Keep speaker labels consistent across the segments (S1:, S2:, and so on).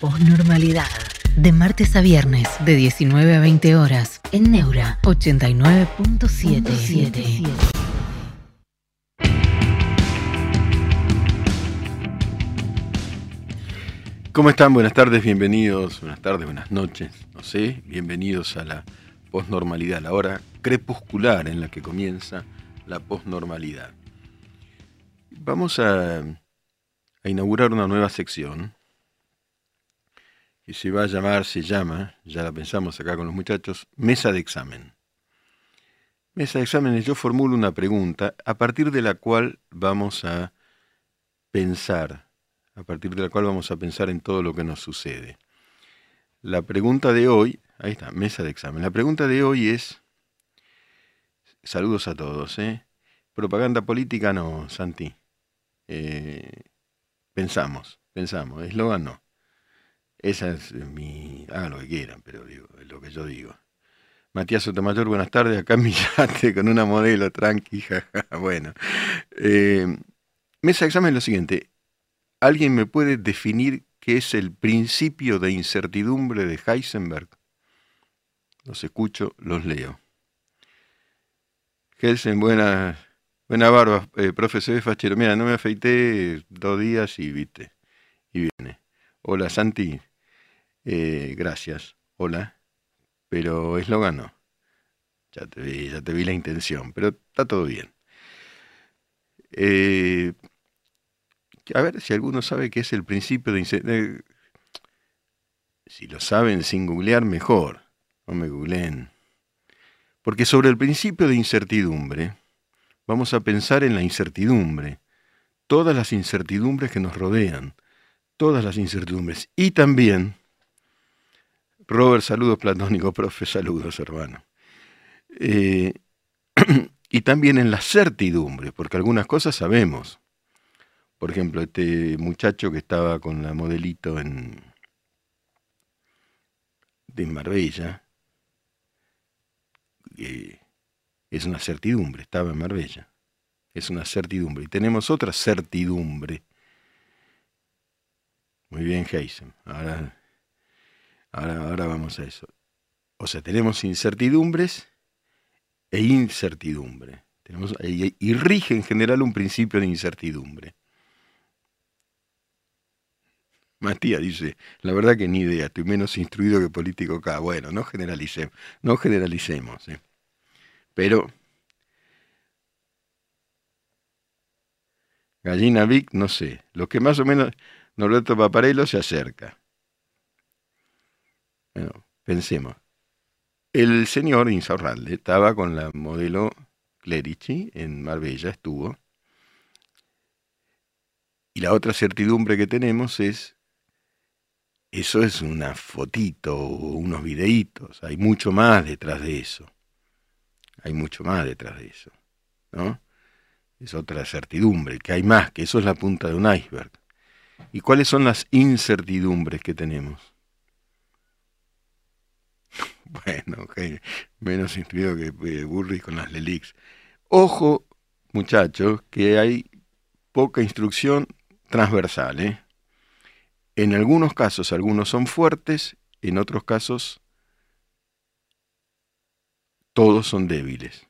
S1: Posnormalidad. De martes a viernes, de 19 a 20 horas, en Neura 89.77.
S2: ¿Cómo están? Buenas tardes, bienvenidos, buenas tardes, buenas noches, no sé, bienvenidos a la posnormalidad, la hora crepuscular en la que comienza la posnormalidad. Vamos a, a inaugurar una nueva sección que se va a llamar, se llama, ya la pensamos acá con los muchachos, mesa de examen. Mesa de exámenes, yo formulo una pregunta a partir de la cual vamos a pensar, a partir de la cual vamos a pensar en todo lo que nos sucede. La pregunta de hoy, ahí está, mesa de examen. La pregunta de hoy es, saludos a todos, ¿eh? Propaganda política no, Santi. Eh, pensamos, pensamos, eslogan no. Esa es mi. Hagan lo que quieran, pero digo, es lo que yo digo. Matías Sotomayor, buenas tardes. Acá en con una modelo tranqui, Bueno. Eh, mesa de examen es lo siguiente. ¿Alguien me puede definir qué es el principio de incertidumbre de Heisenberg? Los escucho, los leo. Helsen, buena, buena barba, eh, profesor Fachero. Mira, no me afeité dos días y viste. Y viene. Hola Santi, eh, gracias, hola, pero eslogan no. Ya te vi, ya te vi la intención, pero está todo bien. Eh, a ver si alguno sabe qué es el principio de incertidumbre. Si lo saben sin googlear, mejor. No me googleen. Porque sobre el principio de incertidumbre, vamos a pensar en la incertidumbre, todas las incertidumbres que nos rodean, todas las incertidumbres. Y también Robert, saludos platónicos, profe, saludos, hermano. Eh, y también en la certidumbre, porque algunas cosas sabemos. Por ejemplo, este muchacho que estaba con la modelito en de Marbella, eh, es una certidumbre, estaba en Marbella. Es una certidumbre. Y tenemos otra certidumbre. Muy bien, Heisen. Ahora Ahora, vamos a eso. O sea, tenemos incertidumbres e incertidumbre. Tenemos, y, rige en general un principio de incertidumbre. Matías dice, la verdad que ni idea, estoy menos instruido que político acá. Bueno, no generalicemos, no generalicemos. ¿eh? Pero, Gallina Vic, no sé. Lo que más o menos Norberto Paparello se acerca. Bueno, pensemos. El señor Insaurralde estaba con la modelo Clerici en Marbella, estuvo. Y la otra certidumbre que tenemos es, eso es una fotito o unos videitos, hay mucho más detrás de eso. Hay mucho más detrás de eso, ¿no? Es otra certidumbre, que hay más, que eso es la punta de un iceberg. ¿Y cuáles son las incertidumbres que tenemos? Bueno, menos instruido que eh, Burris con las Lelix. Ojo, muchachos, que hay poca instrucción transversal. ¿eh? En algunos casos, algunos son fuertes, en otros casos, todos son débiles.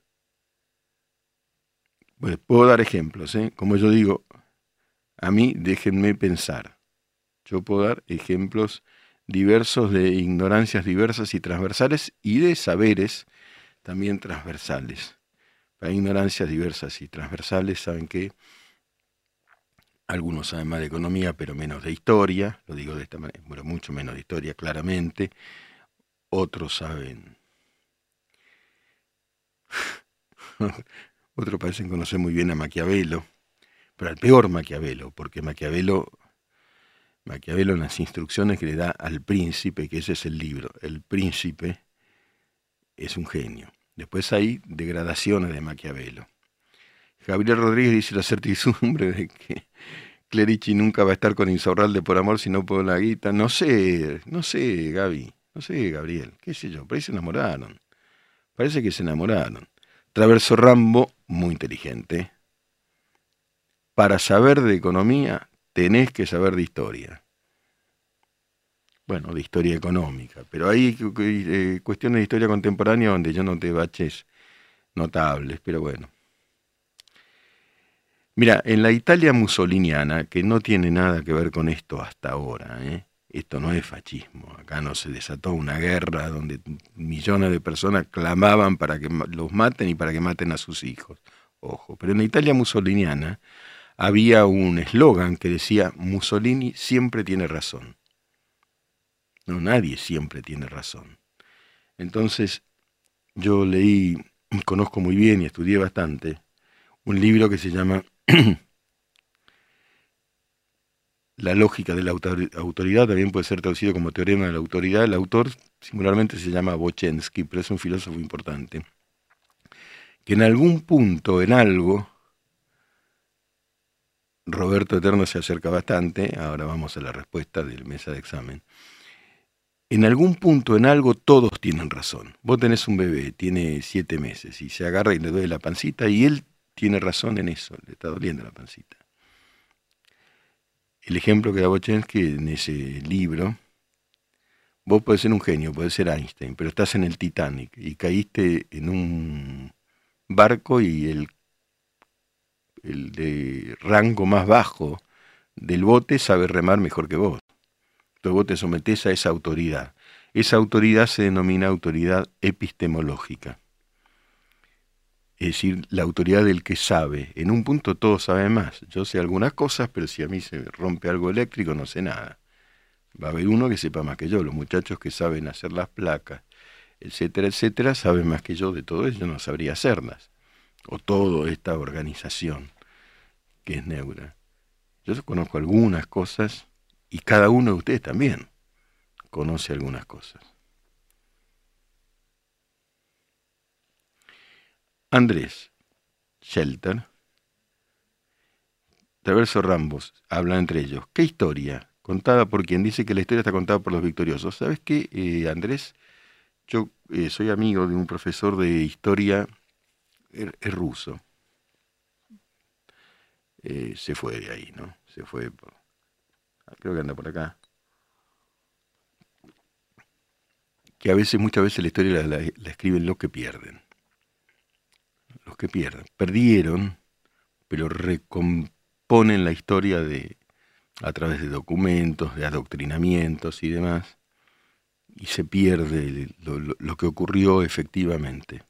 S2: Pues, puedo dar ejemplos, ¿eh? como yo digo, a mí déjenme pensar. Yo puedo dar ejemplos diversos de ignorancias diversas y transversales y de saberes también transversales. Para ignorancias diversas y transversales, saben que algunos saben más de economía, pero menos de historia, lo digo de esta manera, bueno, mucho menos de historia, claramente. Otros saben. Otros parecen conocer muy bien a Maquiavelo, pero al peor Maquiavelo, porque Maquiavelo Maquiavelo en las instrucciones que le da al príncipe, que ese es el libro, el príncipe es un genio. Después hay degradaciones de Maquiavelo. Gabriel Rodríguez dice la certidumbre de que Clerici nunca va a estar con Insaurralde por amor, sino por la guita. No sé, no sé, Gaby, no sé, Gabriel, qué sé yo, parece que se enamoraron. Parece que se enamoraron. Traverso Rambo, muy inteligente. Para saber de economía, tenés que saber de historia. bueno, de historia económica, pero hay eh, cuestiones de historia contemporánea donde yo noté baches notables, pero bueno. Mira, en la Italia musoliniana, que no tiene nada que ver con esto hasta ahora, ¿eh? esto no es fascismo, acá no se desató una guerra donde millones de personas clamaban para que los maten y para que maten a sus hijos. Ojo, pero en la Italia musoliniana había un eslogan que decía Mussolini siempre tiene razón. No, nadie siempre tiene razón. Entonces, yo leí, conozco muy bien y estudié bastante, un libro que se llama La lógica de la autoridad, también puede ser traducido como teorema de la autoridad. El autor singularmente se llama Bochensky, pero es un filósofo importante. Que en algún punto, en algo, Roberto Eterno se acerca bastante, ahora vamos a la respuesta del mesa de examen. En algún punto, en algo, todos tienen razón. Vos tenés un bebé, tiene siete meses, y se agarra y le duele la pancita, y él tiene razón en eso, le está doliendo la pancita. El ejemplo que da Bochensky en ese libro, vos podés ser un genio, podés ser Einstein, pero estás en el Titanic y caíste en un barco y el, el de rango más bajo del bote sabe remar mejor que vos. Entonces vos te sometés a esa autoridad. Esa autoridad se denomina autoridad epistemológica es decir, la autoridad del que sabe. En un punto todos saben más. Yo sé algunas cosas, pero si a mí se rompe algo eléctrico no sé nada. Va a haber uno que sepa más que yo. Los muchachos que saben hacer las placas, etcétera, etcétera, saben más que yo de todo eso. Yo no sabría hacerlas. O toda esta organización que es Neura. Yo conozco algunas cosas y cada uno de ustedes también conoce algunas cosas. Andrés Shelter, Traverso Rambos, habla entre ellos. ¿Qué historia? Contada por quien dice que la historia está contada por los victoriosos. ¿Sabes qué, eh, Andrés? Yo eh, soy amigo de un profesor de historia er, es ruso. Eh, se fue de ahí, ¿no? Se fue. Creo que anda por acá. Que a veces, muchas veces la historia la escriben los que pierden los que pierden. Perdieron, pero recomponen la historia de, a través de documentos, de adoctrinamientos y demás, y se pierde lo, que ocurrió efectivamente.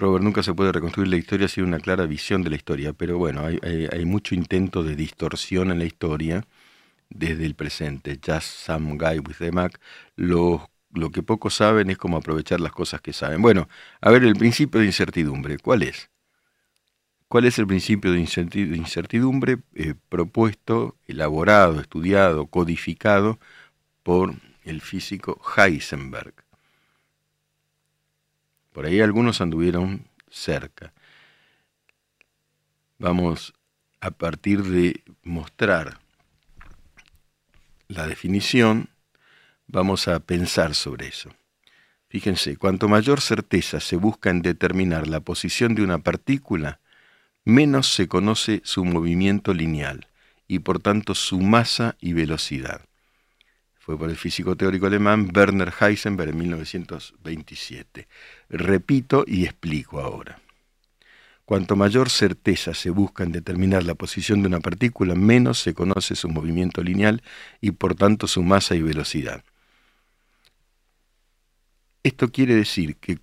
S2: Robert, nunca se puede reconstruir la historia sin una clara visión de la historia, pero bueno, hay, mucho intento de distorsión en la historia desde el presente. Just Some Guy with the Mac lo que pocos saben es cómo aprovechar las cosas que saben. Bueno, a ver, el principio de incertidumbre, ¿cuál es? ¿Cuál es el principio de incertidumbre eh, propuesto, elaborado, estudiado, codificado por el físico Heisenberg? Por ahí algunos anduvieron cerca. Vamos a partir de mostrar la definición Vamos a pensar sobre eso. Fíjense, cuanto mayor certeza se busca en determinar la posición de una partícula, menos se conoce su movimiento lineal y por tanto su masa y velocidad. Fue por el físico teórico alemán Werner Heisenberg en 1927. Repito y explico ahora. Cuanto mayor certeza se busca en determinar la posición de una partícula, menos se conoce su movimiento lineal y por tanto su masa y velocidad. Esto quiere decir que,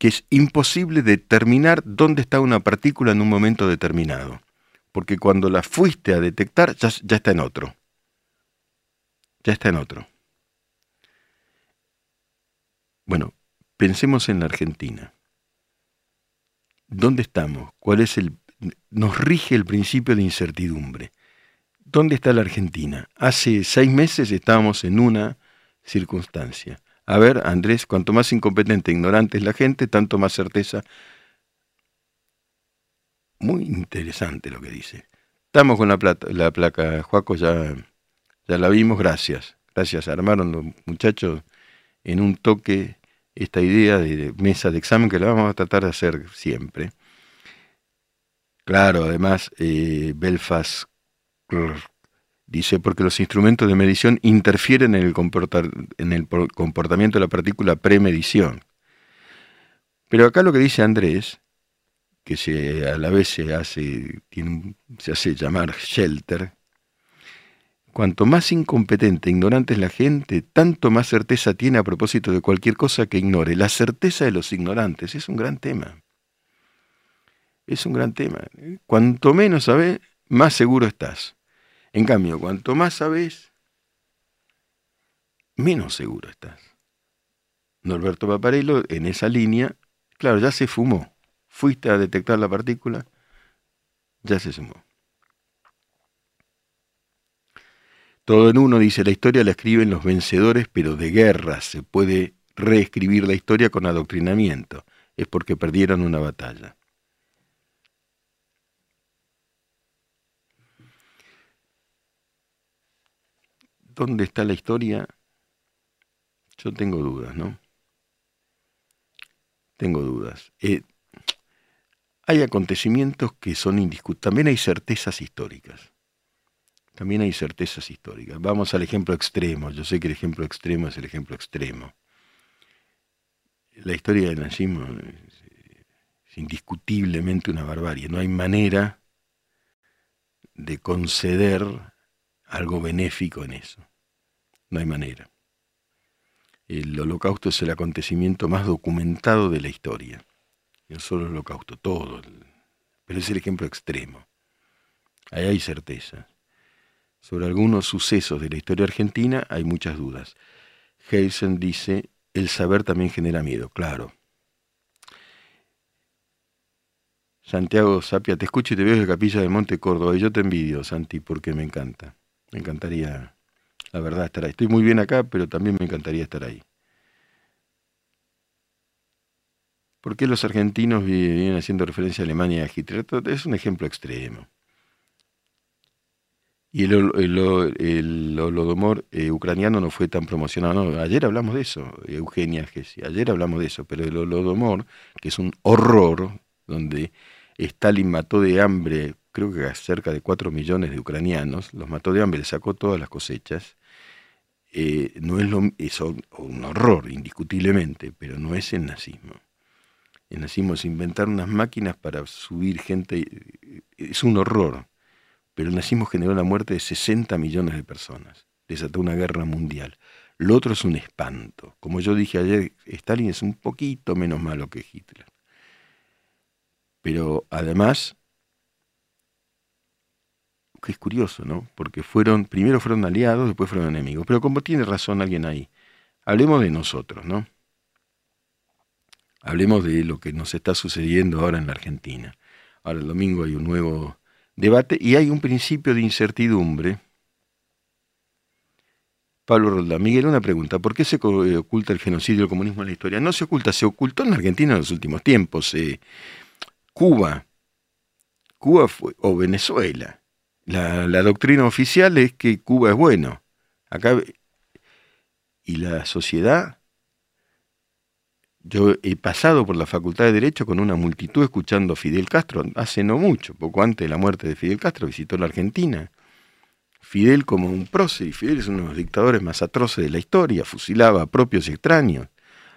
S2: es imposible determinar dónde está una partícula en un momento determinado, porque cuando la fuiste a detectar ya está en otro. Ya está en otro. Bueno, pensemos en la Argentina. ¿Dónde estamos? ¿Cuál es el nos rige el principio de incertidumbre? ¿Dónde está la Argentina? Hace seis meses estábamos en una circunstancia. A ver, Andrés, cuanto más incompetente e ignorante es la gente, tanto más certeza. Muy interesante lo que dice. Estamos con la, la placa, Juaco, ya, ya la vimos, gracias. Gracias, armaron los muchachos en un toque esta idea de mesa de examen que la vamos a tratar de hacer siempre. Claro, además, eh, Belfast Dice, porque los instrumentos de medición interfieren en el, en el comportamiento de la partícula premedición. Pero acá lo que dice Andrés, que se, a la vez se hace, se hace llamar shelter, cuanto más incompetente e ignorante es la gente, tanto más certeza tiene a propósito de cualquier cosa que ignore. La certeza de los ignorantes es un gran tema. Es un gran tema. Cuanto menos sabes, más seguro estás. En cambio, cuanto más sabes, menos seguro estás. Norberto Paparello, en esa línea, claro, ya se fumó. Fuiste a detectar la partícula, ya se sumó. Todo en uno dice, la historia la escriben los vencedores, pero de guerra se puede reescribir la historia con adoctrinamiento. Es porque perdieron una batalla. ¿Dónde está la historia? Yo tengo dudas, ¿no? Tengo dudas. Eh, hay acontecimientos que son indiscutibles. También hay certezas históricas. También hay certezas históricas. Vamos al ejemplo extremo. Yo sé que el ejemplo extremo es el ejemplo extremo. La historia del nazismo es indiscutiblemente una barbarie. No hay manera de conceder algo benéfico en eso. No hay manera. El holocausto es el acontecimiento más documentado de la historia. No solo el holocausto, todo. Pero es el ejemplo extremo. Ahí hay certeza. Sobre algunos sucesos de la historia argentina hay muchas dudas. Heisen dice, el saber también genera miedo, claro. Santiago Sapia, te escucho y te veo de Capilla de Monte Córdoba y yo te envidio, Santi, porque me encanta. Me encantaría, la verdad, estar ahí. Estoy muy bien acá, pero también me encantaría estar ahí. ¿Por qué los argentinos vienen haciendo referencia a Alemania y a Hitler? Es un ejemplo extremo. Y el, el, holodomor eh, ucraniano no fue tan promocionado. ayer hablamos de eso, Eugenia Gessi. Ayer hablamos de eso, pero el holodomor, que es un horror, donde Stalin mató de hambre creo que cerca de 4 millones de ucranianos, los mató de hambre, le sacó todas las cosechas. Eh, no es, lo, es un horror, indiscutiblemente, pero no es el nazismo. El nazismo es inventar unas máquinas para subir gente, es un horror, pero el nazismo generó la muerte de 60 millones de personas, desató una guerra mundial. Lo otro es un espanto. Como yo dije ayer, Stalin es un poquito menos malo que Hitler. Pero además que es curioso, ¿no? Porque fueron, primero fueron aliados, después fueron enemigos. Pero como tiene razón alguien ahí, hablemos de nosotros, ¿no? Hablemos de lo que nos está sucediendo ahora en la Argentina. Ahora el domingo hay un nuevo debate y hay un principio de incertidumbre. Pablo Roldán. Miguel, una pregunta. ¿Por qué se eh, oculta el genocidio y el comunismo en la historia? No se oculta, se ocultó en Argentina en los últimos tiempos. Eh, Cuba, Cuba fue, o Venezuela, la, doctrina oficial es que Cuba es bueno. Acá y la sociedad. Yo he pasado por la Facultad de Derecho con una multitud escuchando a Fidel Castro, hace no mucho, poco antes de la muerte de Fidel Castro, visitó la Argentina. Fidel como un prócer, y Fidel es uno de los dictadores más atroces de la historia, fusilaba a propios y extraños,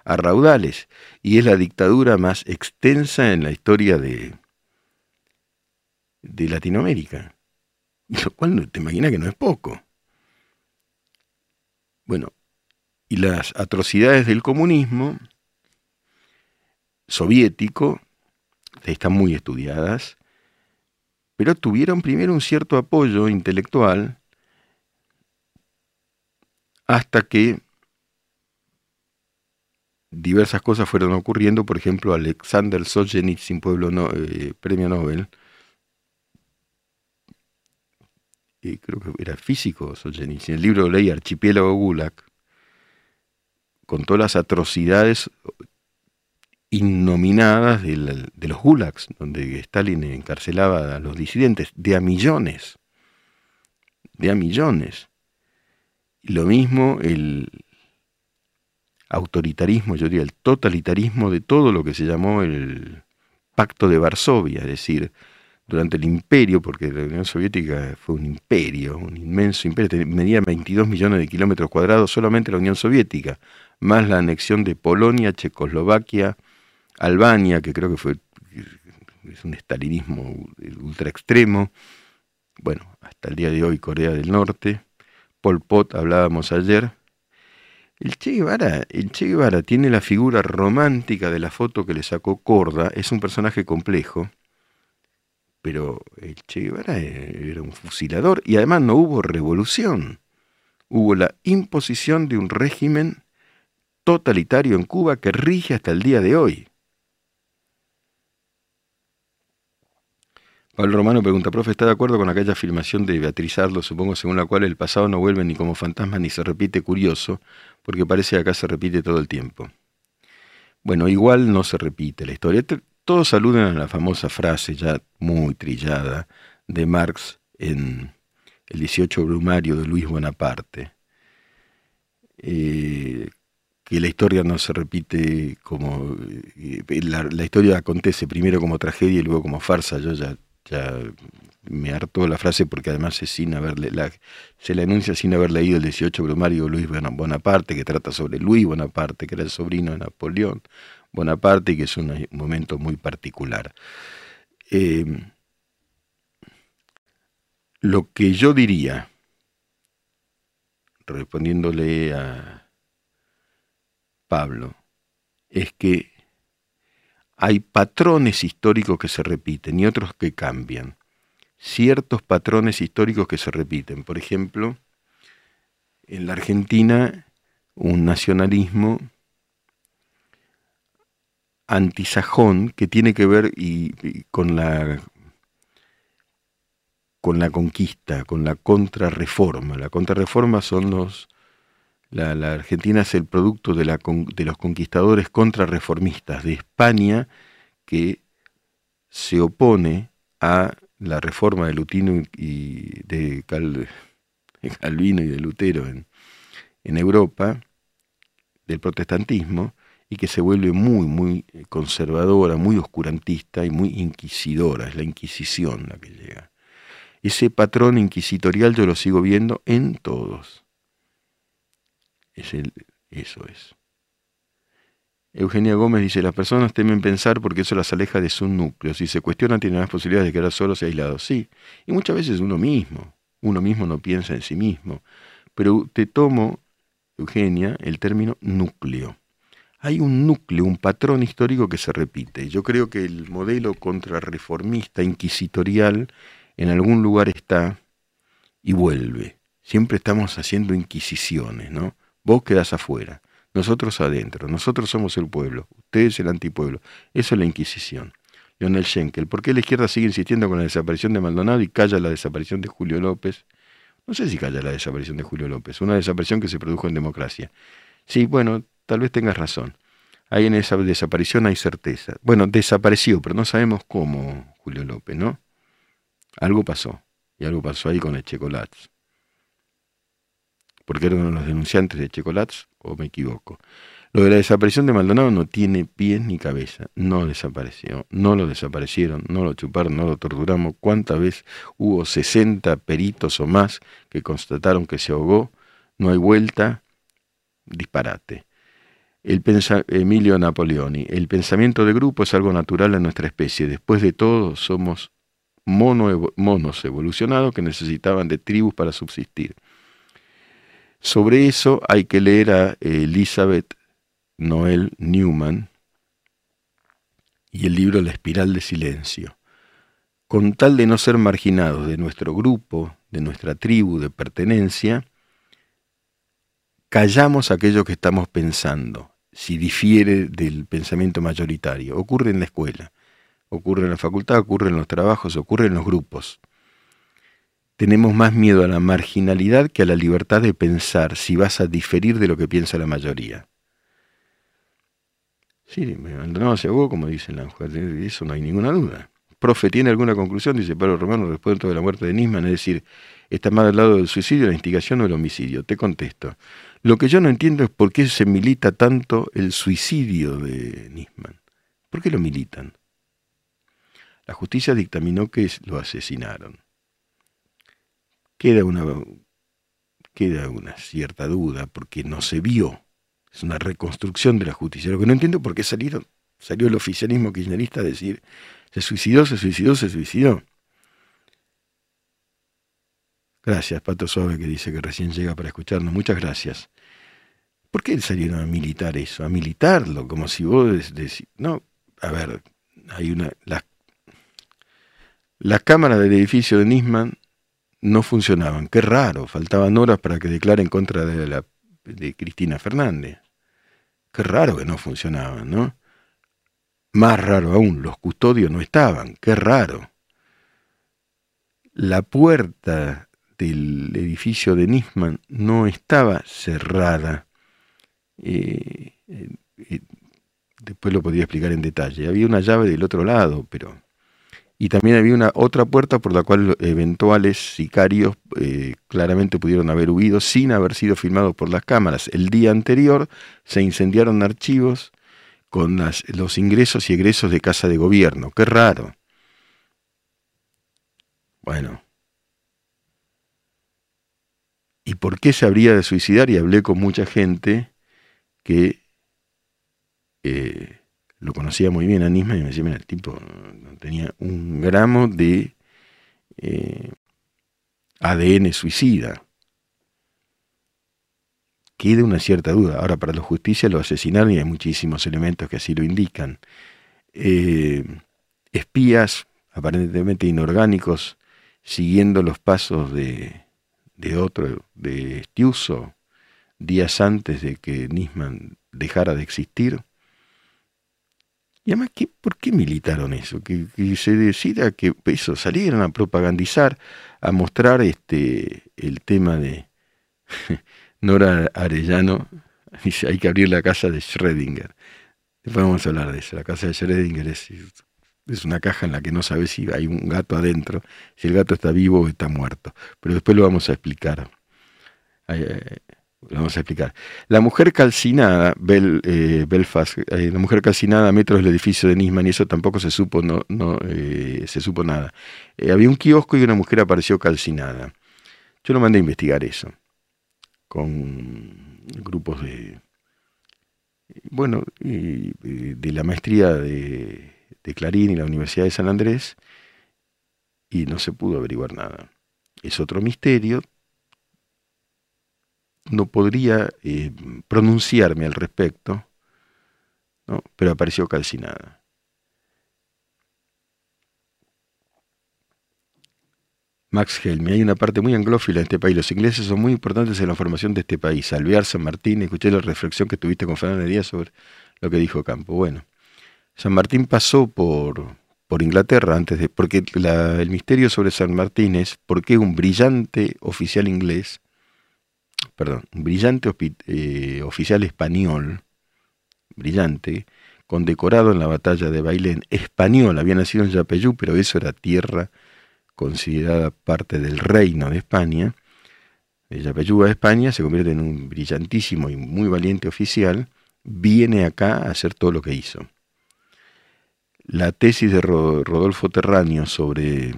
S2: a raudales, y es la dictadura más extensa en la historia de, de Latinoamérica. Lo cual te imaginas que no es poco. Bueno, y las atrocidades del comunismo soviético están muy estudiadas, pero tuvieron primero un cierto apoyo intelectual hasta que diversas cosas fueron ocurriendo, por ejemplo, Alexander Solzhenitsyn, pueblo eh, premio Nobel, creo que era físico Solzhenitsyn, el libro leí Archipiélago Gulag, contó las atrocidades innominadas de los gulags, donde Stalin encarcelaba a los disidentes, de a millones, de a millones. Lo mismo el autoritarismo, yo diría el totalitarismo de todo lo que se llamó el Pacto de Varsovia, es decir, durante el imperio, porque la Unión Soviética fue un imperio, un inmenso imperio, medía 22 millones de kilómetros cuadrados solamente la Unión Soviética, más la anexión de Polonia, Checoslovaquia, Albania, que creo que fue es un estalinismo ultra extremo, bueno, hasta el día de hoy Corea del Norte, Pol Pot hablábamos ayer, el che, Guevara, el che Guevara tiene la figura romántica de la foto que le sacó Corda, es un personaje complejo, pero el Che Guevara era un fusilador y además no hubo revolución, hubo la imposición de un régimen totalitario en Cuba que rige hasta el día de hoy. Pablo Romano pregunta, profe, ¿está de acuerdo con aquella afirmación de Beatriz Arlo, supongo, según la cual el pasado no vuelve ni como fantasma ni se repite curioso, porque parece que acá se repite todo el tiempo? Bueno, igual no se repite la historia. Todos aluden a la famosa frase ya muy trillada de Marx en el 18 Brumario de Luis Bonaparte, eh, que la historia no se repite como... Eh, la, la, historia acontece primero como tragedia y luego como farsa. Yo ya ya me hartó la frase porque además es sin haberle, se la enuncia sin haber leído el 18 Brumario Luis Bonaparte, que trata sobre Luis Bonaparte, que era el sobrino de Napoleón Bonaparte y que es un momento muy particular. Em, lo que yo diría, respondiéndole a Pablo, es que hay patrones históricos que se repiten y otros que cambian. Ciertos patrones históricos que se repiten. Por ejemplo, en la Argentina, un nacionalismo antisajón que tiene que ver con la con la conquista, con la contrarreforma. La contrarreforma son los la, Argentina es el producto de, la, de los conquistadores contrarreformistas de España que se opone a la reforma de Lutino y de, Calvino y de Lutero en, en Europa, del protestantismo, y que se vuelve muy, muy conservadora, muy oscurantista y muy inquisidora. Es la Inquisición la que llega. Ese patrón inquisitorial yo lo sigo viendo en todos. Es el, eso es. Eugenia Gómez dice, las personas temen pensar porque eso las aleja de su núcleo. Si se cuestionan, tienen más posibilidades de quedar solos y aislados. Sí, y muchas veces uno mismo. Uno mismo no piensa en sí mismo. Pero te tomo, Eugenia, el término núcleo. Hay un núcleo, un patrón histórico que se repite. Yo creo que el modelo contrarreformista, inquisitorial, en algún lugar está y vuelve. Siempre estamos haciendo inquisiciones, ¿no? Vos quedás afuera, nosotros adentro, nosotros somos el pueblo, ustedes el antipueblo. Eso es la Inquisición. Leonel Schenkel, ¿por qué la izquierda sigue insistiendo con la desaparición de Maldonado y calla la desaparición de Julio López? No sé si calla la desaparición de Julio López, una desaparición que se produjo en democracia. Sí, bueno, tal vez tengas razón. Ahí en esa desaparición hay certeza. Bueno, desapareció, pero no sabemos cómo Julio López, ¿no? Algo pasó. Y algo pasó ahí con el chocolate porque era uno los denunciantes de Checolats, o me equivoco. Lo de la desaparición de Maldonado no tiene pies ni cabeza, no desapareció, no lo desaparecieron, no lo chuparon, no lo torturamos. ¿Cuántas veces hubo 60 peritos o más que constataron que se ahogó? No hay vuelta, disparate. Emilio Napoleoni, el pensamiento de grupo es algo natural en nuestra especie. Después de todo, somos monos evolucionados que necesitaban de tribus para subsistir. Sobre eso hay que leer a Elizabeth Noel Newman y el libro La espiral de silencio. Con tal de no ser marginados de nuestro grupo, de nuestra tribu de pertenencia, callamos aquello que estamos pensando, si difiere del pensamiento mayoritario. Ocurre en la escuela, ocurre en la facultad, ocurre en los trabajos, ocurre en los grupos tenemos más miedo a la marginalidad que a la libertad de pensar si vas a diferir de lo que piensa la mayoría. Sí, me abandonó hacia vos, como dice la de eso no hay ninguna duda. Profe, ¿tiene alguna conclusión? Dice Pablo Romano respecto de la muerte de Nisman, es decir, ¿está más al lado del suicidio, la instigación o el homicidio? Te contesto. Lo que yo no entiendo es por qué se milita tanto el suicidio de Nisman. ¿Por qué lo militan? La justicia dictaminó que lo asesinaron. Queda una, queda una cierta duda porque no se vio. Es una reconstrucción de la justicia. Lo que no entiendo por qué salieron, salió el oficialismo kirchnerista a decir se suicidó, se suicidó, se suicidó. Gracias, Pato Suave, que dice que recién llega para escucharnos. Muchas gracias. ¿Por qué salieron a militar eso? A militarlo, como si vos decís. No, a ver, hay una. La, la cámara del edificio de Nisman no funcionaban. Qué raro, faltaban horas para que declare en contra de, la, de Cristina Fernández. Qué raro que no funcionaban, ¿no? Más raro aún, los custodios no estaban. Qué raro. La puerta del edificio de Nisman no estaba cerrada. Eh, eh, eh, después lo podría explicar en detalle. Había una llave del otro lado, pero... Y también había una otra puerta por la cual eventuales sicarios claramente pudieron haber huido sin haber sido filmados por las cámaras. El día anterior se incendiaron archivos con los ingresos y egresos de casa de gobierno. Qué raro. Bueno, ¿Y por qué se habría de suicidar? Y hablé con mucha gente que eh, lo conocía muy bien a Nisman y me decía, mira, el tipo no tenía un gramo de eh, ADN suicida. Queda una cierta duda. Ahora, para la justicia lo asesinaron y hay muchísimos elementos que así lo indican. Eh, espías aparentemente inorgánicos siguiendo los pasos de de otro, de Estiuso, días antes de que Nisman dejara de existir. Y además, ¿qué, ¿por qué militaron eso? Que, se decida que eso, salieran a propagandizar, a mostrar este el tema de Nora Arellano, dice, hay que abrir la casa de Schrödinger. Después vamos a hablar de eso. La casa de Schrödinger es, es una caja en la que no sabes si hay un gato adentro, si el gato está vivo o está muerto. Pero después lo vamos a explicar. Lo vamos a explicar. La mujer calcinada, eh, Belfast, eh, la mujer calcinada a metros del edificio de Nisman, y eso tampoco se supo, no, no eh, se supo nada. había un kiosco y una mujer apareció calcinada. Yo lo mandé a investigar eso, con grupos de, bueno, de la maestría de Clarín y la Universidad de San Andrés y no se pudo averiguar nada. Es otro misterio. No podría eh, pronunciarme al respecto, ¿no? pero apareció calcinada. Max Helmi, hay una parte muy anglófila en este país. Los ingleses son muy importantes en la formación de este país. Alvear San Martín, escuché la reflexión que tuviste con Fernando Díaz sobre lo que dijo Campo. Bueno, San Martín pasó por, por Inglaterra antes de. porque el misterio sobre San Martín es por qué un brillante oficial inglés, perdón, brillante eh, oficial español, brillante, condecorado en la batalla de Bailén, español, había nacido en Yapeyú, pero eso era tierra considerada parte del reino de España. De Yapeyú a España se convierte en un brillantísimo y muy valiente oficial, viene acá a hacer todo lo que hizo la tesis de Rodolfo Terráneo sobre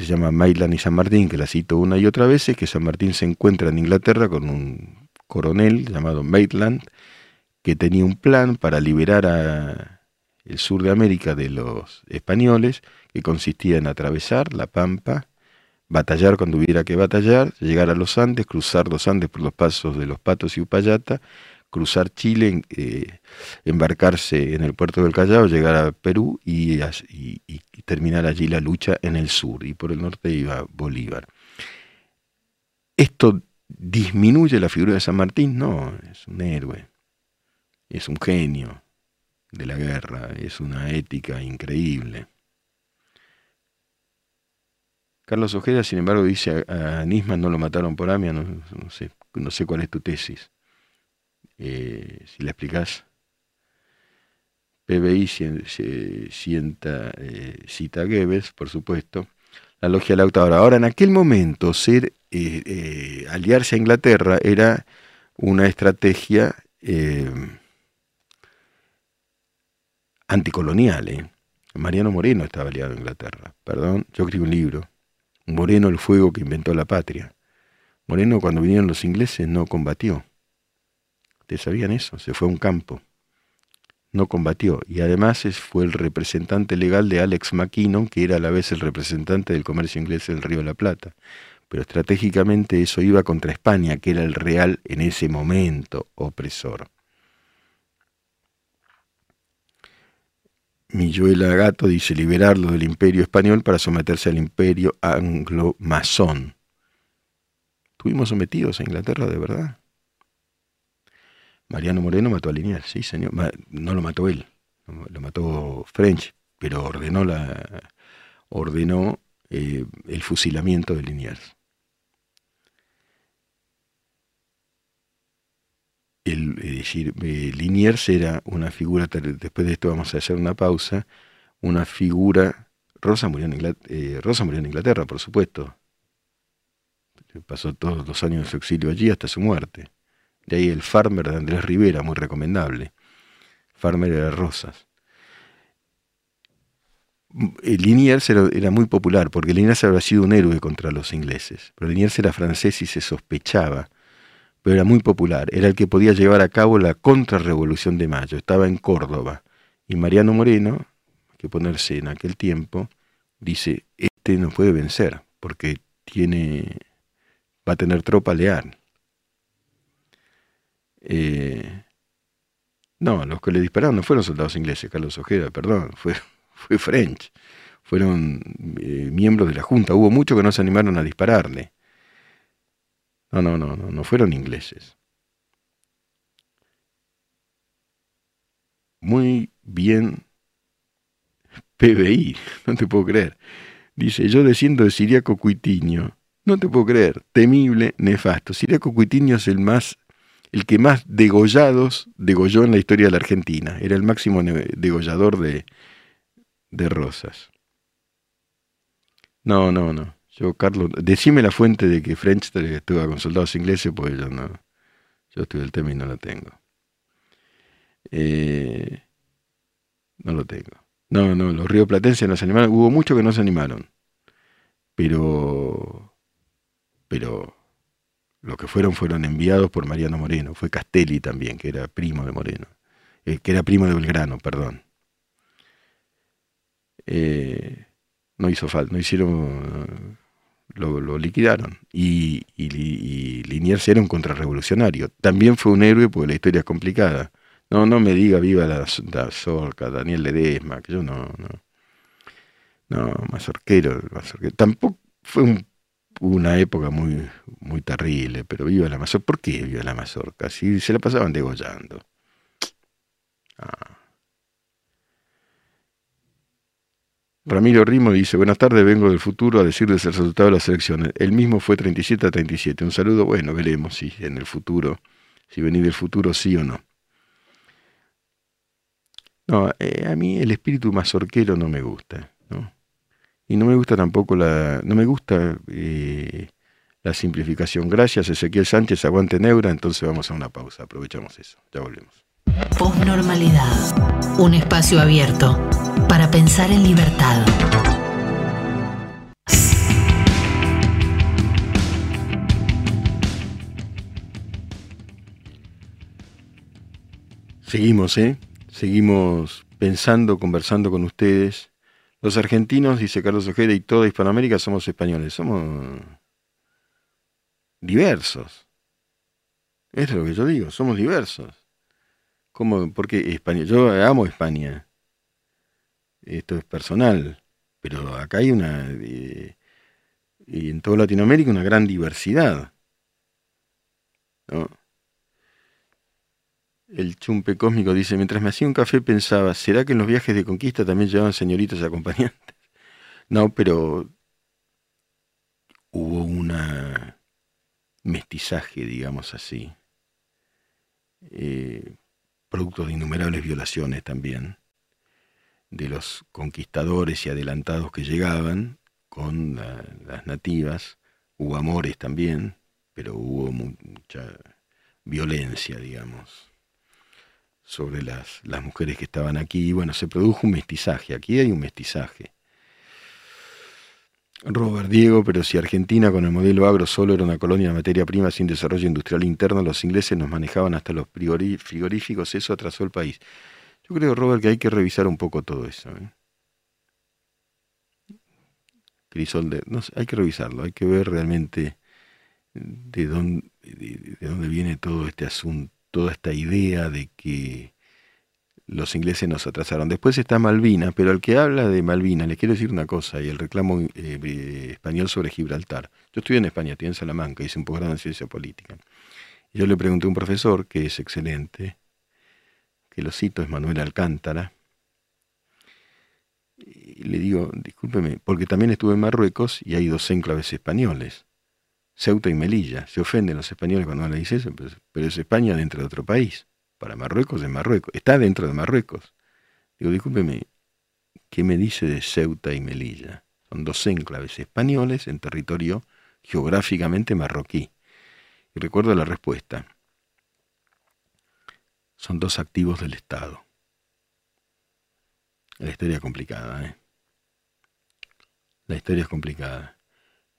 S2: se llama Maitland y San Martín, que la cito una y otra vez, es que San Martín se encuentra en Inglaterra con un coronel llamado Maitland, que tenía un plan para liberar el sur de América de los españoles, que consistía en atravesar la Pampa, batallar cuando hubiera que batallar, llegar a los Andes, cruzar los Andes por los pasos de los Patos y Upayata, cruzar Chile, eh, embarcarse en el puerto del Callao, llegar a Perú y, terminar allí la lucha en el sur. Y por el norte iba Bolívar. ¿Esto disminuye la figura de San Martín? No, es un héroe, es un genio de la guerra, es una ética increíble. Carlos Ojeda, sin embargo, dice a, Nisman no lo mataron por Amia, no, sé, no sé cuál es tu tesis. Eh, si la explicás. PBI sienta, eh, cita Goebbels, por supuesto. La logia del Ahora, en aquel momento, ser eh, aliarse a Inglaterra era una estrategia anticolonial. ¿eh? Mariano Moreno estaba aliado a Inglaterra. Perdón, yo escribí un libro. Moreno, el fuego que inventó la patria. Moreno, cuando vinieron los ingleses, no combatió. ¿Ustedes sabían eso? Se fue a un campo. No combatió. Y además fue el representante legal de Alex McKinnon, que era a la vez el representante del comercio inglés del Río de la Plata. Pero estratégicamente eso iba contra España, que era el real en ese momento opresor. Milluela Gato dice liberarlo del imperio español para someterse al imperio anglo-masón. ¿Estuvimos sometidos a Inglaterra de verdad? Mariano Moreno mató a Liniers, sí, señor. No lo mató él, lo mató French, pero ordenó, la, ordenó eh, el fusilamiento de Liniers. El, decir, eh, Liniers era una figura, después de esto vamos a hacer una pausa, una figura, Rosa murió en Inglaterra, eh, Rosa murió en Inglaterra por supuesto, pasó todos los años de su exilio allí hasta su muerte. De ahí el Farmer de Andrés Rivera, muy recomendable. Farmer era Rosas. Liniers era, era, muy popular, porque Liniers había sido un héroe contra los ingleses, pero Liniers era francés y se sospechaba, pero era muy popular, era el que podía llevar a cabo la contrarrevolución de Mayo, estaba en Córdoba, y Mariano Moreno, que ponerse en aquel tiempo, dice, este no puede vencer, porque tiene, va a tener tropa leal. Eh, no, los que le dispararon no fueron soldados ingleses, Carlos Ojeda, perdón, fue, fue French. Fueron eh, miembros de la Junta. Hubo muchos que no se animaron a dispararle. No, no, no, no, no fueron ingleses. Muy bien. PBI, no te puedo creer. Dice, yo desciendo de Siriaco Cuitiño. No te puedo creer. Temible, nefasto. Siriaco Cuitiño es el más el que más degollados degolló en la historia de la Argentina. Era el máximo degollador de, de rosas. No, no, no. Yo, Carlos, decime la fuente de que French estuvo con soldados ingleses, pues yo no. Yo estuve el tema y no lo tengo. Eh, no lo tengo. No, no, los ríos platenses no se animaron. Hubo muchos que no se animaron. Pero. Pero los que fueron fueron enviados por Mariano Moreno. Fue Castelli también, que era primo de Moreno. Eh, que era primo de Belgrano, perdón. Eh, no hizo falta, no hicieron. Lo, liquidaron. Y, y, Liniers era un contrarrevolucionario. También fue un héroe porque la historia es complicada. No, no me diga viva la, la Zorca, Daniel Ledesma, que yo no. No, no Mazorquero, Mazorquero. Tampoco fue un una época muy, muy terrible, pero viva la mazorca. ¿Por qué viva la mazorca? Si se la pasaban degollando. Ah. Ramiro Rimo dice, buenas tardes, vengo del futuro a decirles el resultado de las elecciones. El mismo fue 37 a 37. Un saludo, bueno, veremos si en el futuro, si venís del futuro, sí o no. No, eh, a mí el espíritu mazorquero no me gusta. Y no me gusta tampoco la, no me gusta eh, la simplificación. Gracias, Ezequiel Sánchez, aguante Neura, entonces vamos a una pausa, aprovechamos eso, ya volvemos.
S1: Postnormalidad, un espacio abierto para pensar en libertad.
S2: Seguimos, ¿eh? Seguimos pensando, conversando con ustedes los argentinos, dice Carlos Ojeda, y toda Hispanoamérica somos españoles. Somos diversos. Es lo que yo digo, somos diversos. ¿Cómo? Porque España, yo amo España. Esto es personal. Pero acá hay una. Eh, y en toda Latinoamérica una gran diversidad. ¿no? El chumpe cósmico dice, mientras me hacía un café pensaba, ¿será que en los viajes de conquista también llevaban señoritas acompañantes? No, pero hubo una mestizaje, digamos así, eh, producto de innumerables violaciones también, de los conquistadores y adelantados que llegaban con las nativas, hubo amores también, pero hubo mucha violencia, digamos sobre las, las mujeres que estaban aquí. Y bueno, se produjo un mestizaje. Aquí hay un mestizaje. Robert Diego, pero si Argentina con el modelo agro solo era una colonia de materia prima sin desarrollo industrial interno, los ingleses nos manejaban hasta los frigoríficos, eso atrasó el país. Yo creo, Robert, que hay que revisar un poco todo eso. ¿eh? Crisol de, no hay que revisarlo, hay que ver realmente de dónde, de dónde viene todo este asunto, toda esta idea de que los ingleses nos atrasaron. Después está Malvinas, pero al que habla de Malvinas, le quiero decir una cosa, y el reclamo eh, español sobre Gibraltar. Yo estuve en España, estoy en Salamanca, hice un posgrado en ciencia política. Yo le pregunté a un profesor, que es excelente, que lo cito, es Manuel Alcántara, y le digo, discúlpeme, porque también estuve en Marruecos y hay dos enclaves españoles, Ceuta y Melilla. Se ofenden los españoles cuando le dice eso, pero es España dentro de otro país para Marruecos de Marruecos, está dentro de Marruecos. Digo, discúlpeme, ¿qué me dice de Ceuta y Melilla? Son dos enclaves españoles en territorio geográficamente marroquí. Y recuerdo la respuesta. Son dos activos del Estado. La historia es complicada, ¿eh? La historia es complicada.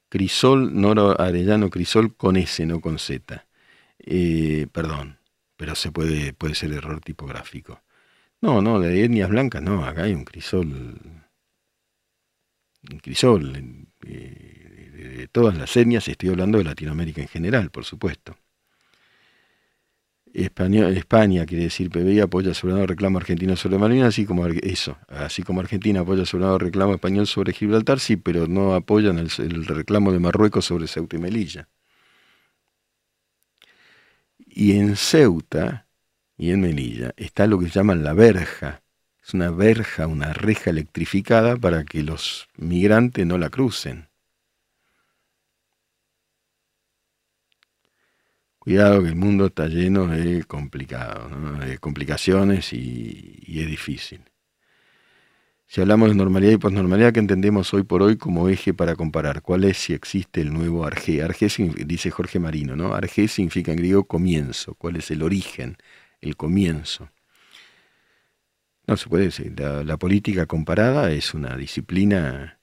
S2: Crisol, Noro Arellano Crisol con S, no con Z. Eh, perdón, pero se puede, puede ser error tipográfico. No, no, de etnias blancas no, acá hay un crisol, un crisol eh, de, todas las etnias, estoy hablando de Latinoamérica en general, por supuesto. España, quiere decir PBI apoya sobre el reclamo argentino sobre Malvinas, así como eso, así como Argentina apoya sobre el reclamo español sobre Gibraltar, sí, pero no apoyan el, el reclamo de Marruecos sobre Ceuta y Melilla. Y en Ceuta y en Melilla está lo que llaman la verja. Es una verja, una reja electrificada para que los migrantes no la crucen. Cuidado que el mundo está lleno de complicados, de complicaciones y, es difícil. Si hablamos de normalidad y posnormalidad, ¿qué entendemos hoy por hoy como eje para comparar? ¿Cuál es si existe el nuevo arge? Arge dice Jorge Marino, ¿no? Arge significa en griego comienzo. ¿Cuál es el origen? El comienzo. No se puede decir. La, política comparada es una disciplina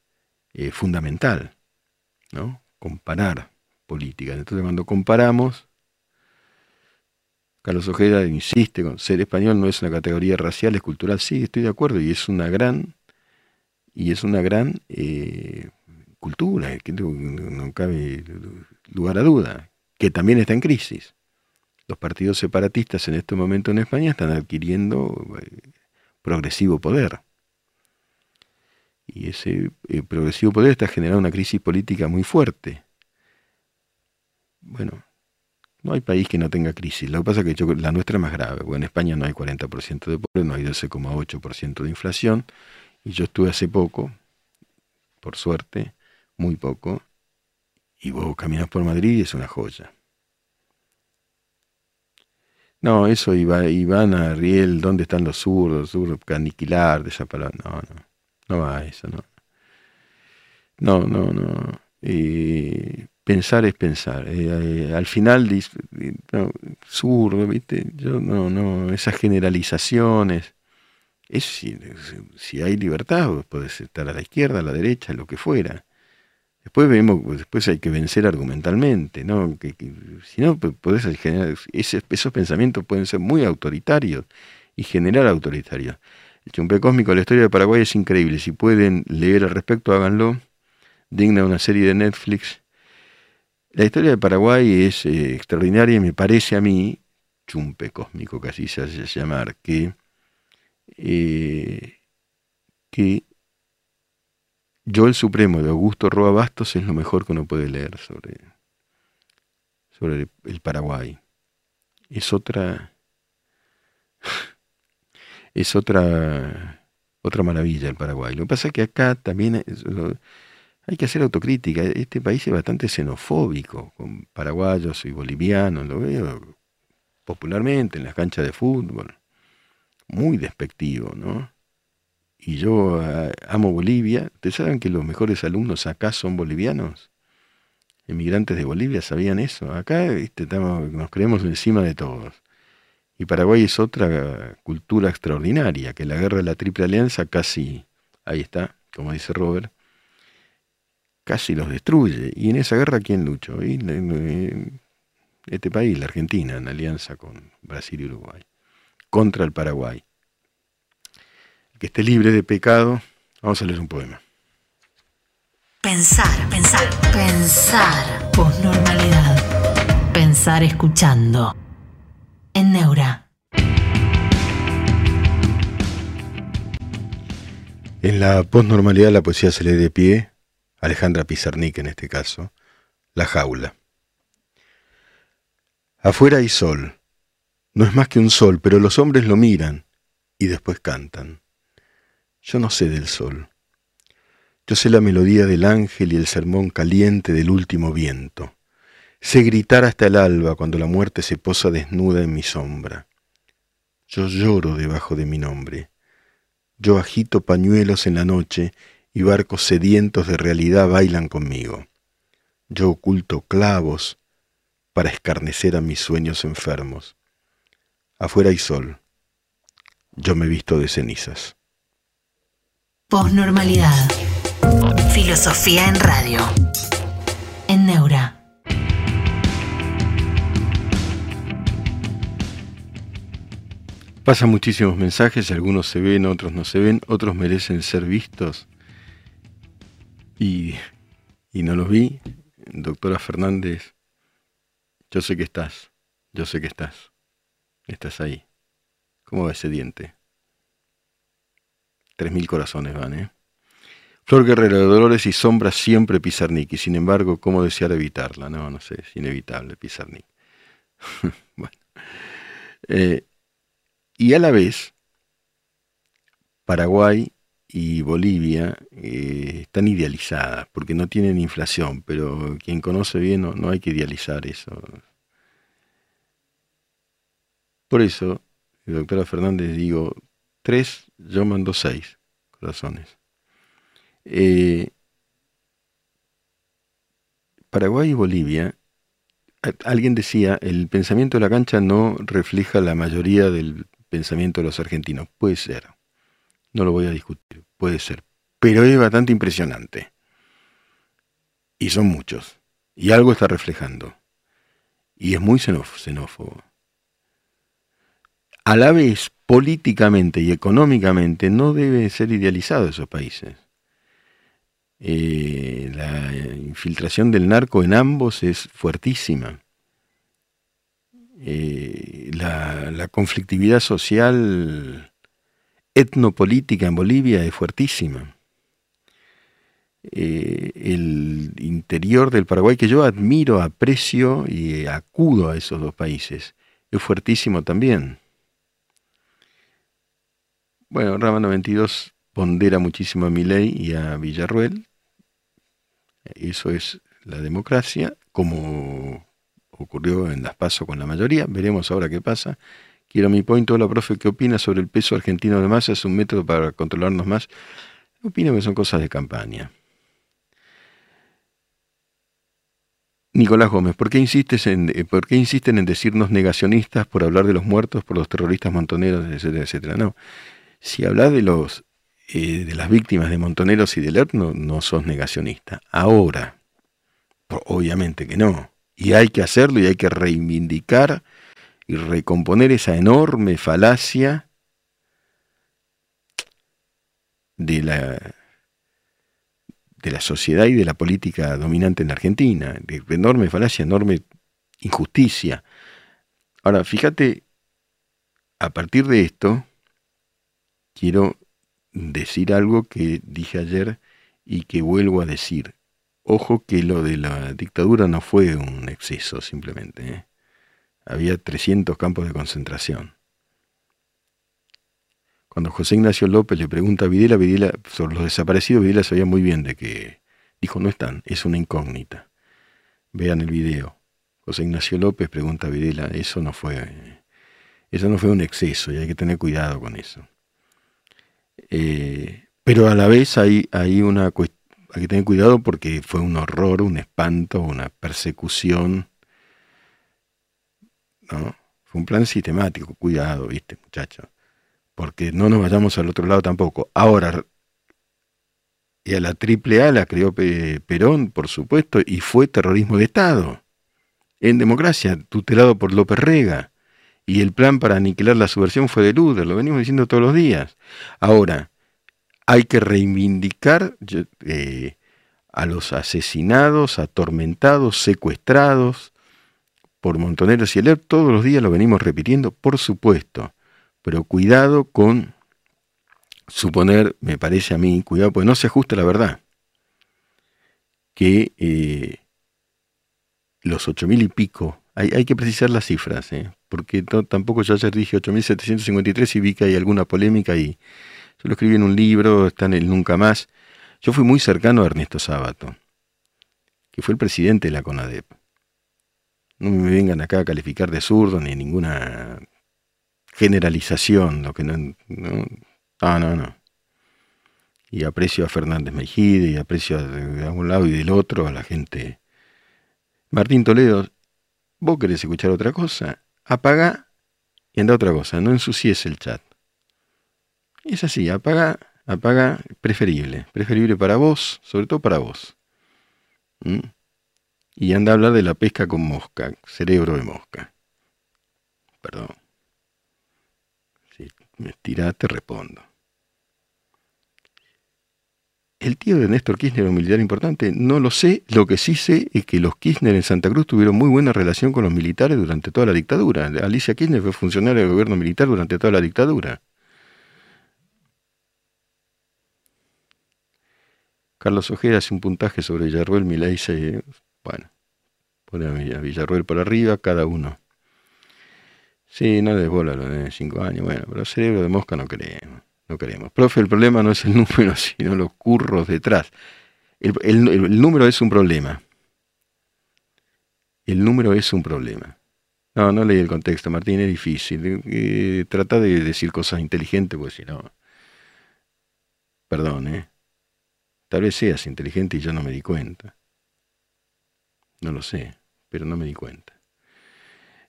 S2: eh, fundamental, ¿no? Comparar política. Entonces, cuando comparamos, Carlos Ojeda insiste con ser español no es una categoría racial, es cultural. Sí, estoy de acuerdo y es una gran y es una gran eh, cultura, que no, cabe lugar a duda, que también está en crisis. Los partidos separatistas en este momento en España están adquiriendo eh, progresivo poder. Y ese eh, progresivo poder está generando una crisis política muy fuerte. Bueno, no hay país que no tenga crisis. Lo que pasa es que la nuestra es más grave. En España no hay 40% de pobreza, no hay 12,8% de inflación. Y yo estuve hace poco, por suerte, muy poco, y vos caminas por Madrid y es una joya. No, eso Iván Ariel, ¿dónde están los zurdos? Zurdos, aniquilar, de esa palabra. No, no, no va a eso, no. No, no, no. Pensar es pensar. Eh, eh, al final, no, zurdo, ¿viste? Yo no, no, esas generalizaciones. Es, si, si hay libertad, puedes estar a la izquierda, a la derecha, lo que fuera. Después vemos, después hay que vencer argumentalmente, ¿no? Que, si no, podés generar, esos pensamientos pueden ser muy autoritarios y generar autoritarios. El chumpe cósmico, la historia de Paraguay es increíble. Si pueden leer al respecto, háganlo. Digna una serie de Netflix la historia de Paraguay es eh, extraordinaria y me parece a mí, chumpe cósmico que así se hace llamar, que, eh, que Yo el Supremo de Augusto Roa Bastos es lo mejor que uno puede leer sobre, sobre el Paraguay. Es otra. Es otra. Otra maravilla el Paraguay. Lo que pasa es que acá también hay que hacer autocrítica. Este país es bastante xenofóbico, con paraguayos y bolivianos, lo veo popularmente en las canchas de fútbol. Muy despectivo, ¿no? Y yo ah, amo Bolivia. ¿Ustedes saben que los mejores alumnos acá son bolivianos? Emigrantes de Bolivia, ¿sabían eso? Acá nos creemos encima de todos. Y Paraguay es otra cultura extraordinaria, que la guerra de la Triple Alianza casi, ahí está, como dice Robert, casi los destruye. Y en esa guerra, ¿quién luchó? Y este país, la Argentina, en alianza con Brasil y Uruguay, contra el Paraguay. que esté libre de pecado, vamos a leer un poema.
S1: Pensar, pensar, pensar. Posnormalidad. Pensar escuchando. En Neura.
S2: En la posnormalidad la poesía se lee de pie, Alejandra Pizarnik en este caso, La jaula. Afuera hay sol. No es más que un sol, pero los hombres lo miran y después cantan. Yo no sé del sol. Yo sé la melodía del ángel y el sermón caliente del último viento. Sé gritar hasta el alba cuando la muerte se posa desnuda en mi sombra. Yo lloro debajo de mi nombre. Yo agito pañuelos en la noche y barcos sedientos de realidad bailan conmigo. Yo oculto clavos para escarnecer a mis sueños enfermos. Afuera hay sol. Yo me visto de cenizas.
S1: Posnormalidad. Filosofía en radio. En Neura.
S2: Pasan muchísimos mensajes, algunos se ven, otros no se ven, otros merecen ser vistos. Y, y no los vi. Doctora Fernández, yo sé que estás, yo sé que estás. Estás ahí. ¿Cómo va ese diente? Tres mil corazones van, ¿eh? Flor Guerrero de Dolores y Sombras siempre Pizarnik, y sin embargo, ¿cómo desear evitarla? No, no sé, es inevitable Pizarnik. bueno. Eh, y a la vez, Paraguay y Bolivia eh, están idealizadas, porque no tienen inflación, pero quien conoce bien no, hay que idealizar eso. Por eso, doctora Fernández, digo, tres, yo mando seis corazones. Eh, Paraguay y Bolivia, alguien decía, el pensamiento de la cancha no refleja la mayoría del pensamiento de los argentinos. Puede ser. No lo voy a discutir. Puede ser. Pero es bastante impresionante. Y son muchos. Y algo está reflejando. Y es muy xenófobo. A la vez, políticamente y económicamente, no deben ser idealizados esos países. Eh, la infiltración del narco en ambos es fuertísima. Eh, la, conflictividad social etnopolítica en Bolivia es fuertísima. Eh, el interior del Paraguay, que yo admiro, aprecio y acudo a esos dos países, es fuertísimo también. Bueno, Rama 92 pondera muchísimo a Milei y a Villarruel. Eso es la democracia, como ocurrió en las PASO con la mayoría, veremos ahora qué pasa. Quiero mi point, la profe, ¿qué opina sobre el peso argentino de masa? ¿Es un método para controlarnos más? Opino que son cosas de campaña. Nicolás Gómez, ¿por qué, insistes en, eh, ¿por qué insisten en decirnos negacionistas por hablar de los muertos, por los terroristas montoneros, etcétera, etcétera? No. Si hablas de los eh, de las víctimas de Montoneros y de Ler, no, no sos negacionista. Ahora, obviamente que no. Y hay que hacerlo y hay que reivindicar y recomponer esa enorme falacia de la, de la sociedad y de la política dominante en la Argentina. De enorme falacia, enorme injusticia. Ahora, fíjate, a partir de esto, quiero decir algo que dije ayer y que vuelvo a decir. Ojo que lo de la dictadura no fue un exceso simplemente. ¿eh? Había 300 campos de concentración. Cuando José Ignacio López le pregunta a Videla, Videla sobre los desaparecidos, Videla sabía muy bien de que dijo, no están, es una incógnita. Vean el video. José Ignacio López pregunta a Videla, eso no fue, eso no fue un exceso y hay que tener cuidado con eso. Eh, pero a la vez hay, hay una hay que tener cuidado porque fue un horror, un espanto, una persecución. ¿No? fue un plan sistemático, cuidado, viste, muchachos, porque no nos vayamos al otro lado tampoco. Ahora, y a la AAA la creó Perón, por supuesto, y fue terrorismo de Estado, en democracia, tutelado por López Rega. Y el plan para aniquilar la subversión fue de Luder, lo venimos diciendo todos los días. Ahora, hay que reivindicar eh, a los asesinados, atormentados, secuestrados por Montoneros y Eler, todos los días lo venimos repitiendo, por supuesto, pero cuidado con suponer, me parece a mí, cuidado, porque no se ajusta la verdad, que eh, los ocho mil y pico, hay, que precisar las cifras, eh, porque tampoco yo ayer dije 8.753 y vi que hay alguna polémica y yo lo escribí en un libro, está en el Nunca Más, yo fui muy cercano a Ernesto Sábato, que fue el presidente de la CONADEP. No me vengan acá a calificar de zurdo ni ninguna generalización, lo que no, no, no, no. Y aprecio a Fernández Mejide y aprecio de un lado y del otro a la gente. Martín Toledo, vos querés escuchar otra cosa, apaga y anda otra cosa, no ensucies el chat. es así, apaga apaga, preferible, preferible para vos, sobre todo para vos. ¿Mm? Y anda a hablar de la pesca con mosca, cerebro de mosca. Perdón. Si me estirás, te respondo. ¿El tío de Néstor Kirchner era un militar importante? No lo sé. Lo que sí sé es que los Kirchner en Santa Cruz tuvieron muy buena relación con los militares durante toda la dictadura. Alicia Kirchner fue funcionaria del gobierno militar durante toda la dictadura. Carlos Ojeda hace un puntaje sobre Villarruel, Milay se, bueno, pone a Villarruel por arriba, cada uno. Sí, no les bola lo de cinco años, bueno, pero cerebro de mosca no queremos, no queremos. Profe, el problema no es el número, sino los curros detrás. El, número es un problema. El número es un problema. No, no leí el contexto, Martín, es difícil. Eh, trata de decir cosas inteligentes, porque si no... Perdón, ¿eh? Tal vez seas inteligente y yo no me di cuenta. No lo sé, pero no me di cuenta.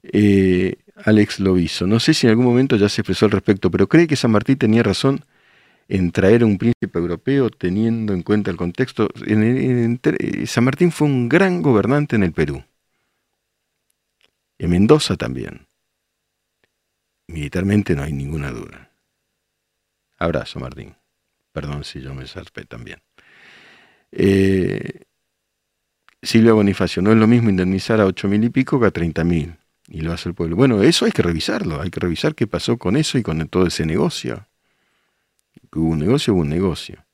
S2: Eh, Alex Loviso, no sé si en algún momento ya se expresó al respecto, pero cree que San Martín tenía razón en traer a un príncipe europeo teniendo en cuenta el contexto. Eh, San Martín fue un gran gobernante en el Perú. En Mendoza también. Militarmente no hay ninguna duda. Abrazo, Martín. Perdón si yo me salpé también. Eh, Silvia Bonifacio, no es lo mismo indemnizar a ocho mil y pico que a treinta mil. Y lo hace el pueblo. Bueno, eso hay que revisarlo, hay que revisar qué pasó con eso y con todo ese negocio. Hubo un negocio, hubo un negocio.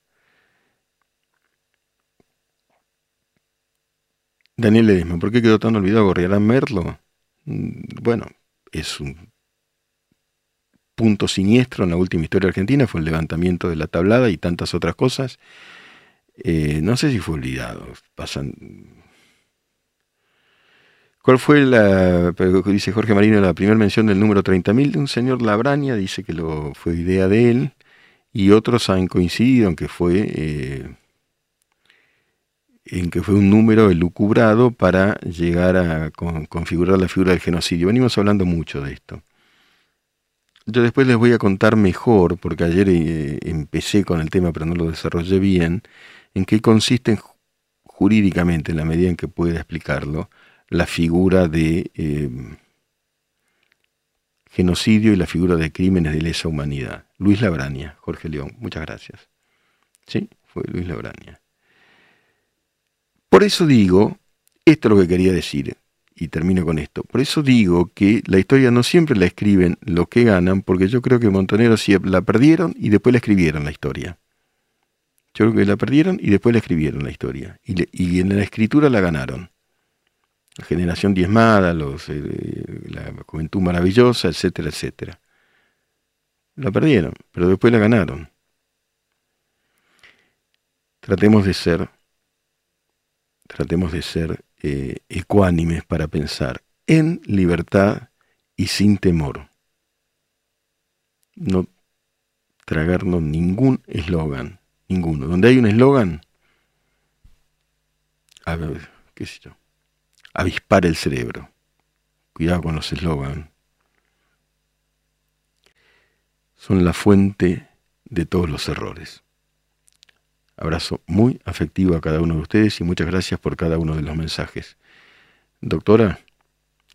S2: Daniel Ledesma, ¿por qué quedó tan olvidado Gorriarán Merlo? Mm, bueno, es un punto siniestro en la última historia argentina, fue el levantamiento de la tablada y tantas otras cosas eh, no sé si fue olvidado. Pasan. ¿Cuál fue la, dice Jorge Marino, la primera mención del número 30.000 de un señor Labraña? Dice que lo, fue idea de él y otros han coincidido en que fue, eh, en que fue un número elucubrado para llegar a configurar la figura del genocidio. Venimos hablando mucho de esto. Yo después les voy a contar mejor, porque ayer eh, empecé con el tema pero no lo desarrollé bien, en qué consiste jurídicamente, en la medida en que pueda explicarlo, la figura de em, genocidio y la figura de crímenes de lesa humanidad. Luis Labraña, Jorge León, muchas gracias. Sí, fue Luis Labraña. Por eso digo, esto es lo que quería decir, y termino con esto. Por eso digo que la historia no siempre la escriben los que ganan, porque yo creo que Montoneros la perdieron y después la escribieron la historia. Creo que la perdieron y después la escribieron la historia. Y, en la escritura la ganaron. La generación diezmada, eh, la juventud maravillosa, etcétera, etcétera. La perdieron, pero después la ganaron. Tratemos de ser, tratemos de ser eh, ecuánimes para pensar en libertad y sin temor. No tragarnos ningún eslogan Ninguno. Donde hay un eslogan, qué sé yo, avispar el cerebro. Cuidado con los eslogans. son la fuente de todos los errores. Abrazo muy afectivo a cada uno de ustedes y muchas gracias por cada uno de los mensajes. Doctora,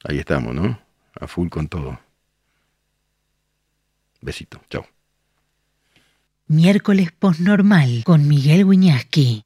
S2: ahí estamos, ¿no? A full con todo. Besito, chao.
S1: Miércoles postnormal con Miguel Wiñaski.